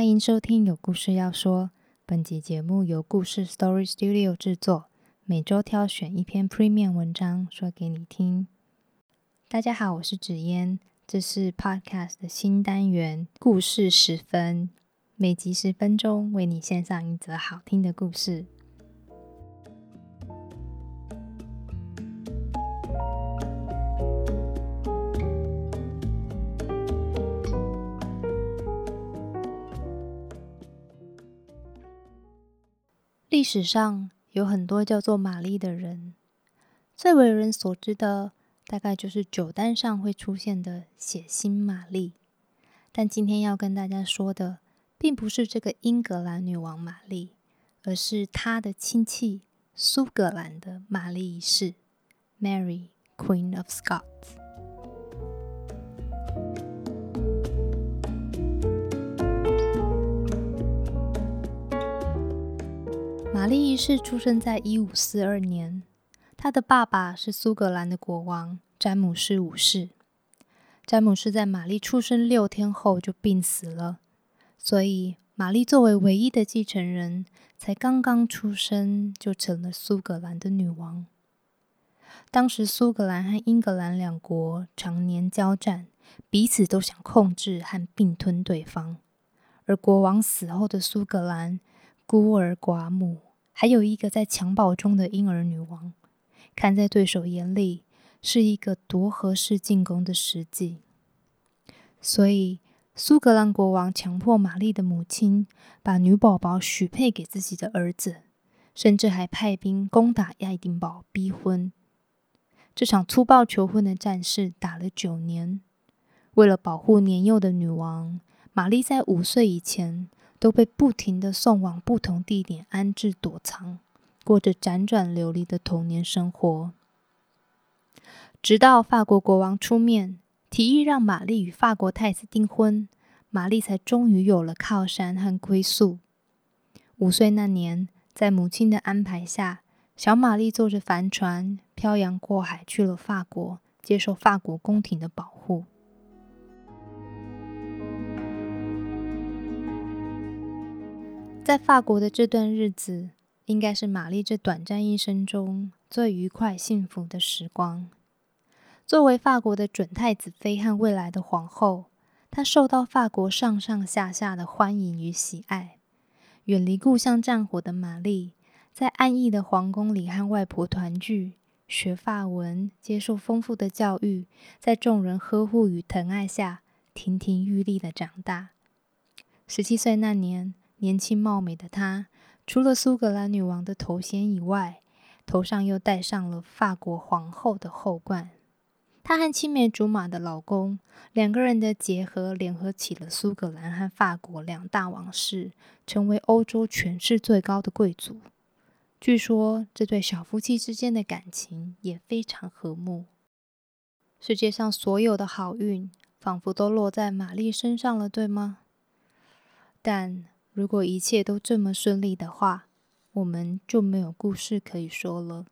欢迎收听《有故事要说》。本集节目由故事 Story Studio 制作，每周挑选一篇 Premium 文章说给你听。大家好，我是紫嫣，这是 Podcast 的新单元“故事十分”，每集十分钟，为你献上一则好听的故事。历史上有很多叫做玛丽的人，最为人所知的大概就是酒单上会出现的血腥玛丽。但今天要跟大家说的，并不是这个英格兰女王玛丽，而是她的亲戚苏格兰的玛丽一世 （Mary Queen of Scots）。玛丽一世出生在一五四二年，她的爸爸是苏格兰的国王詹姆士五世。詹姆士在玛丽出生六天后就病死了，所以玛丽作为唯一的继承人，才刚刚出生就成了苏格兰的女王。当时苏格兰和英格兰两国常年交战，彼此都想控制和并吞对方。而国王死后的苏格兰孤儿寡母。还有一个在襁褓中的婴儿女王，看在对手眼里是一个多合适进攻的时机，所以苏格兰国王强迫玛丽的母亲把女宝宝许配给自己的儿子，甚至还派兵攻打爱丁堡逼婚。这场粗暴求婚的战事打了九年，为了保护年幼的女王，玛丽在五岁以前。都被不停的送往不同地点安置躲藏，过着辗转流离的童年生活。直到法国国王出面提议让玛丽与法国太子订婚，玛丽才终于有了靠山和归宿。五岁那年，在母亲的安排下，小玛丽坐着帆船漂洋过海去了法国，接受法国宫廷的保护。在法国的这段日子，应该是玛丽这短暂一生中最愉快、幸福的时光。作为法国的准太子妃和未来的皇后，她受到法国上上下下的欢迎与喜爱。远离故乡战火的玛丽，在安逸的皇宫里和外婆团聚，学法文，接受丰富的教育，在众人呵护与疼爱下，亭亭玉立的长大。十七岁那年。年轻貌美的她，除了苏格兰女王的头衔以外，头上又戴上了法国皇后的后冠。她和青梅竹马的老公两个人的结合，联合起了苏格兰和法国两大王室，成为欧洲权势最高的贵族。据说这对小夫妻之间的感情也非常和睦。世界上所有的好运，仿佛都落在玛丽身上了，对吗？但。如果一切都这么顺利的话，我们就没有故事可以说了。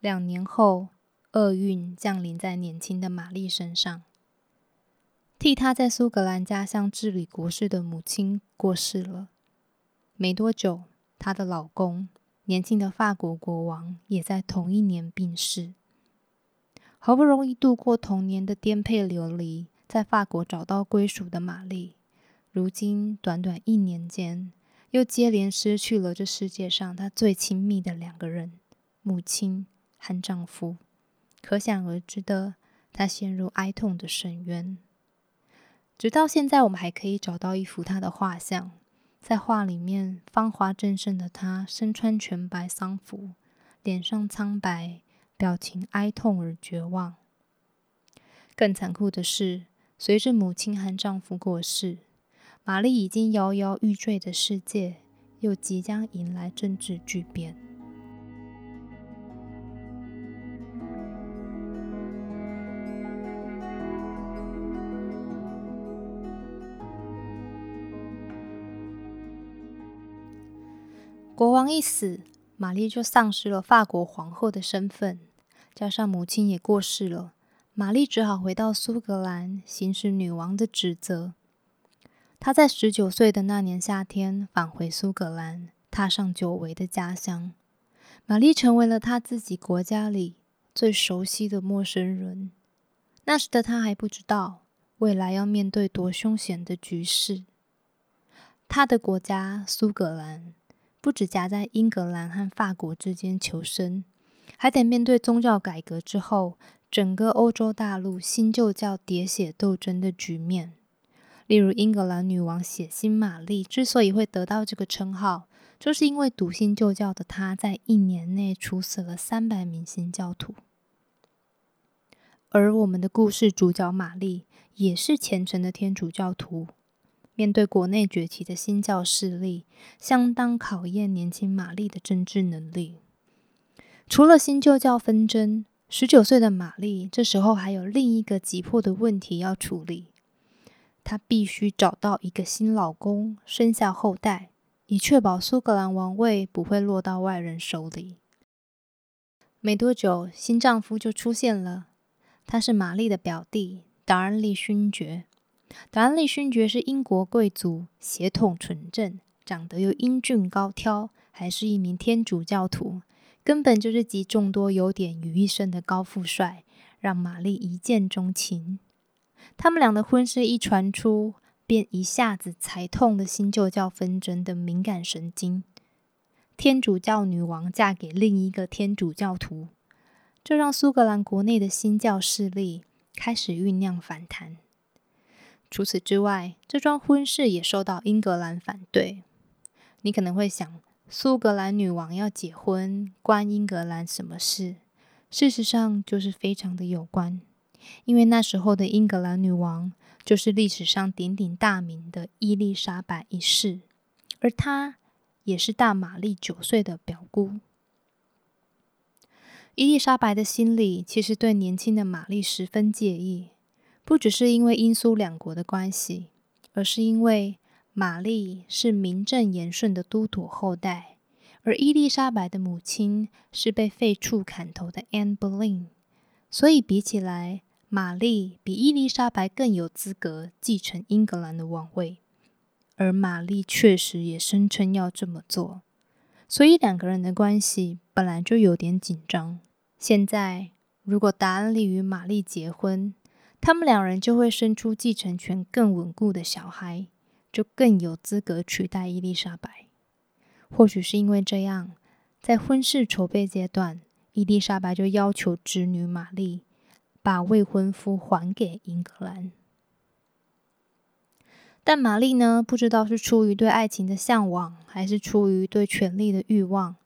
两年后，厄运降临在年轻的玛丽身上。替她在苏格兰家乡治理国事的母亲过世了。没多久，她的老公，年轻的法国国王，也在同一年病逝。好不容易度过童年的颠沛流离，在法国找到归属的玛丽。如今，短短一年间，又接连失去了这世界上她最亲密的两个人——母亲和丈夫。可想而知的，她陷入哀痛的深渊。直到现在，我们还可以找到一幅她的画像，在画里面，芳华正盛的她身穿全白丧服，脸上苍白，表情哀痛而绝望。更残酷的是，随着母亲和丈夫过世。玛丽已经摇摇欲坠的世界，又即将迎来政治巨变。国王一死，玛丽就丧失了法国皇后的身份，加上母亲也过世了，玛丽只好回到苏格兰，行使女王的职责。他在十九岁的那年夏天返回苏格兰，踏上久违的家乡。玛丽成为了他自己国家里最熟悉的陌生人。那时的他还不知道未来要面对多凶险的局势。他的国家苏格兰不止夹在英格兰和法国之间求生，还得面对宗教改革之后整个欧洲大陆新旧教喋血斗争的局面。例如，英格兰女王血腥玛丽之所以会得到这个称号，就是因为笃信旧教的她在一年内处死了三百名新教徒。而我们的故事主角玛丽也是虔诚的天主教徒，面对国内崛起的新教势力，相当考验年轻玛丽的政治能力。除了新旧教纷争，十九岁的玛丽这时候还有另一个急迫的问题要处理。她必须找到一个新老公，生下后代，以确保苏格兰王位不会落到外人手里。没多久，新丈夫就出现了。他是玛丽的表弟达恩利勋爵。达恩利勋爵是英国贵族，血统纯正，长得又英俊高挑，还是一名天主教徒，根本就是集众多优点于一身的高富帅，让玛丽一见钟情。他们俩的婚事一传出，便一下子踩痛了新旧教纷争的敏感神经。天主教女王嫁给另一个天主教徒，这让苏格兰国内的新教势力开始酝酿反弹。除此之外，这桩婚事也受到英格兰反对。你可能会想，苏格兰女王要结婚，关英格兰什么事？事实上，就是非常的有关。因为那时候的英格兰女王就是历史上鼎鼎大名的伊丽莎白一世，而她也是大玛丽九岁的表姑。伊丽莎白的心里其实对年轻的玛丽十分介意，不只是因为英苏两国的关系，而是因为玛丽是名正言顺的都铎后代，而伊丽莎白的母亲是被废黜砍头的 Anne Boleyn，所以比起来。玛丽比伊丽莎白更有资格继承英格兰的王位，而玛丽确实也声称要这么做，所以两个人的关系本来就有点紧张。现在，如果达恩利与玛丽结婚，他们两人就会生出继承权更稳固的小孩，就更有资格取代伊丽莎白。或许是因为这样，在婚事筹备阶段，伊丽莎白就要求侄女玛丽。把未婚夫还给英格兰，但玛丽呢？不知道是出于对爱情的向往，还是出于对权力的欲望。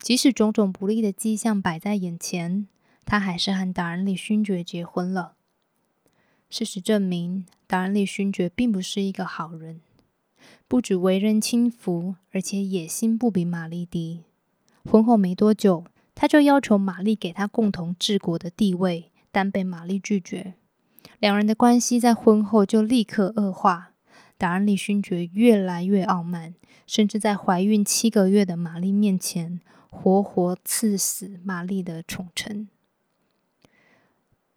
即使种种不利的迹象摆在眼前，她还是和达恩利勋爵结婚了。事实证明，达恩利勋爵并不是一个好人，不止为人轻浮，而且野心不比玛丽低。婚后没多久，他就要求玛丽给他共同治国的地位。但被玛丽拒绝，两人的关系在婚后就立刻恶化。达恩利勋爵越来越傲慢，甚至在怀孕七个月的玛丽面前，活活刺死玛丽的宠臣。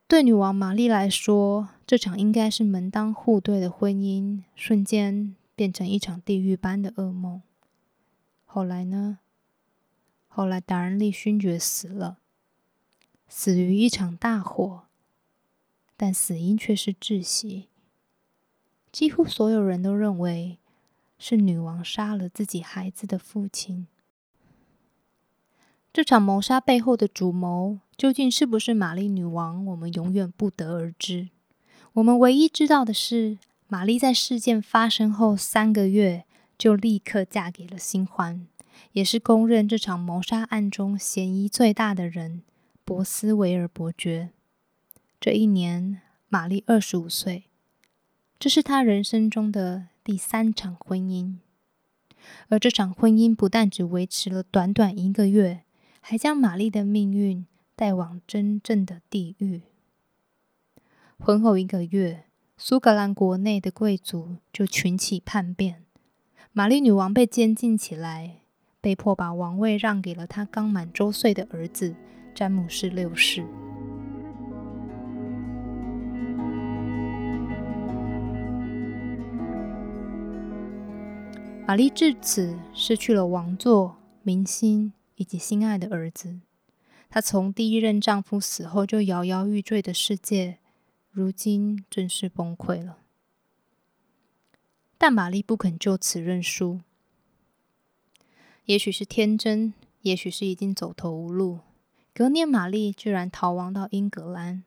对女王玛丽来说，这场应该是门当户对的婚姻，瞬间变成一场地狱般的噩梦。后来呢？后来达恩利勋爵死了。死于一场大火，但死因却是窒息。几乎所有人都认为是女王杀了自己孩子的父亲。这场谋杀背后的主谋究竟是不是玛丽女王，我们永远不得而知。我们唯一知道的是，玛丽在事件发生后三个月就立刻嫁给了新欢，也是公认这场谋杀案中嫌疑最大的人。博斯维尔伯爵，这一年，玛丽二十五岁，这是她人生中的第三场婚姻。而这场婚姻不但只维持了短短一个月，还将玛丽的命运带往真正的地狱。婚后一个月，苏格兰国内的贵族就群起叛变，玛丽女王被监禁起来，被迫把王位让给了她刚满周岁的儿子。詹姆士六世。玛丽至此失去了王座、明星以及心爱的儿子。她从第一任丈夫死后就摇摇欲坠的世界，如今正式崩溃了。但玛丽不肯就此认输。也许是天真，也许是已经走投无路。隔年，玛丽居然逃亡到英格兰。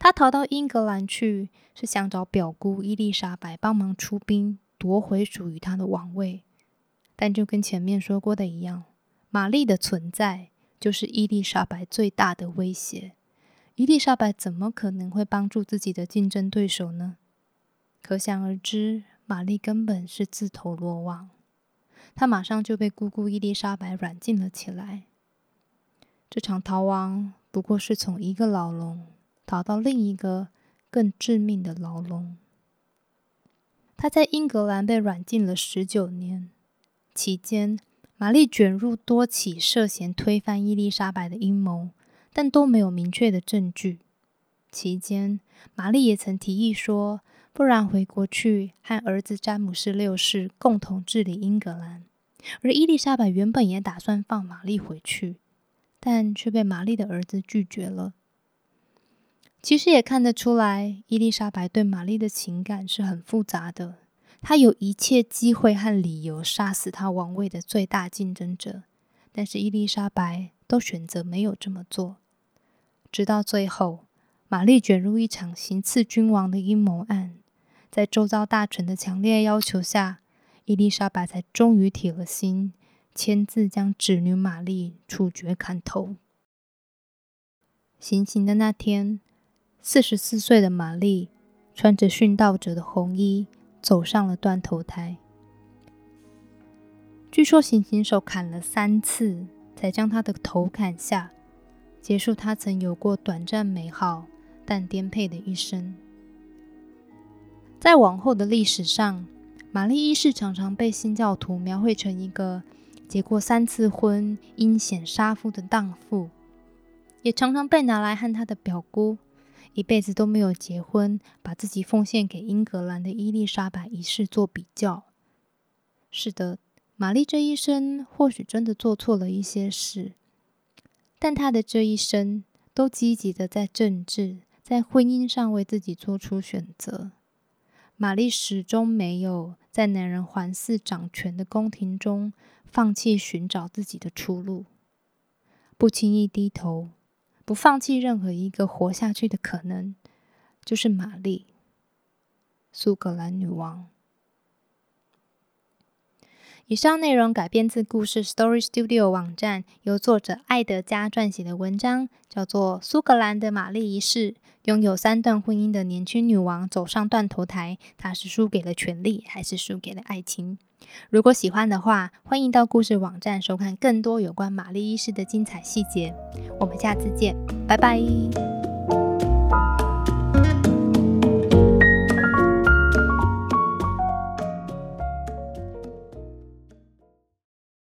她逃到英格兰去，是想找表姑伊丽莎白帮忙出兵，夺回属于她的王位。但就跟前面说过的一样，玛丽的存在就是伊丽莎白最大的威胁。伊丽莎白怎么可能会帮助自己的竞争对手呢？可想而知，玛丽根本是自投罗网。她马上就被姑姑伊丽莎白软禁了起来。这场逃亡不过是从一个牢笼逃到另一个更致命的牢笼。他在英格兰被软禁了十九年，期间玛丽卷入多起涉嫌推翻伊丽莎白的阴谋，但都没有明确的证据。期间，玛丽也曾提议说。不然回国去和儿子詹姆士六世共同治理英格兰，而伊丽莎白原本也打算放玛丽回去，但却被玛丽的儿子拒绝了。其实也看得出来，伊丽莎白对玛丽的情感是很复杂的。她有一切机会和理由杀死她王位的最大竞争者，但是伊丽莎白都选择没有这么做，直到最后，玛丽卷入一场行刺君王的阴谋案。在周遭大臣的强烈要求下，伊丽莎白才终于铁了心，签字将侄女玛丽处决砍头。行刑的那天，四十四岁的玛丽穿着殉道者的红衣，走上了断头台。据说行刑手砍了三次，才将她的头砍下，结束她曾有过短暂美好但颠沛的一生。在往后的历史上，玛丽一世常常被新教徒描绘成一个结过三次婚、阴险杀夫的荡妇，也常常被拿来和她的表姑一辈子都没有结婚、把自己奉献给英格兰的伊丽莎白一世做比较。是的，玛丽这一生或许真的做错了一些事，但她的这一生都积极的在政治、在婚姻上为自己做出选择。玛丽始终没有在男人环伺掌权的宫廷中放弃寻找自己的出路，不轻易低头，不放弃任何一个活下去的可能，就是玛丽，苏格兰女王。以上内容改编自故事 Story Studio 网站，由作者艾德加撰写的文章，叫做《苏格兰的玛丽一世》。拥有三段婚姻的年轻女王走上断头台，她是输给了权力，还是输给了爱情？如果喜欢的话，欢迎到故事网站收看更多有关玛丽一世的精彩细节。我们下次见，拜拜。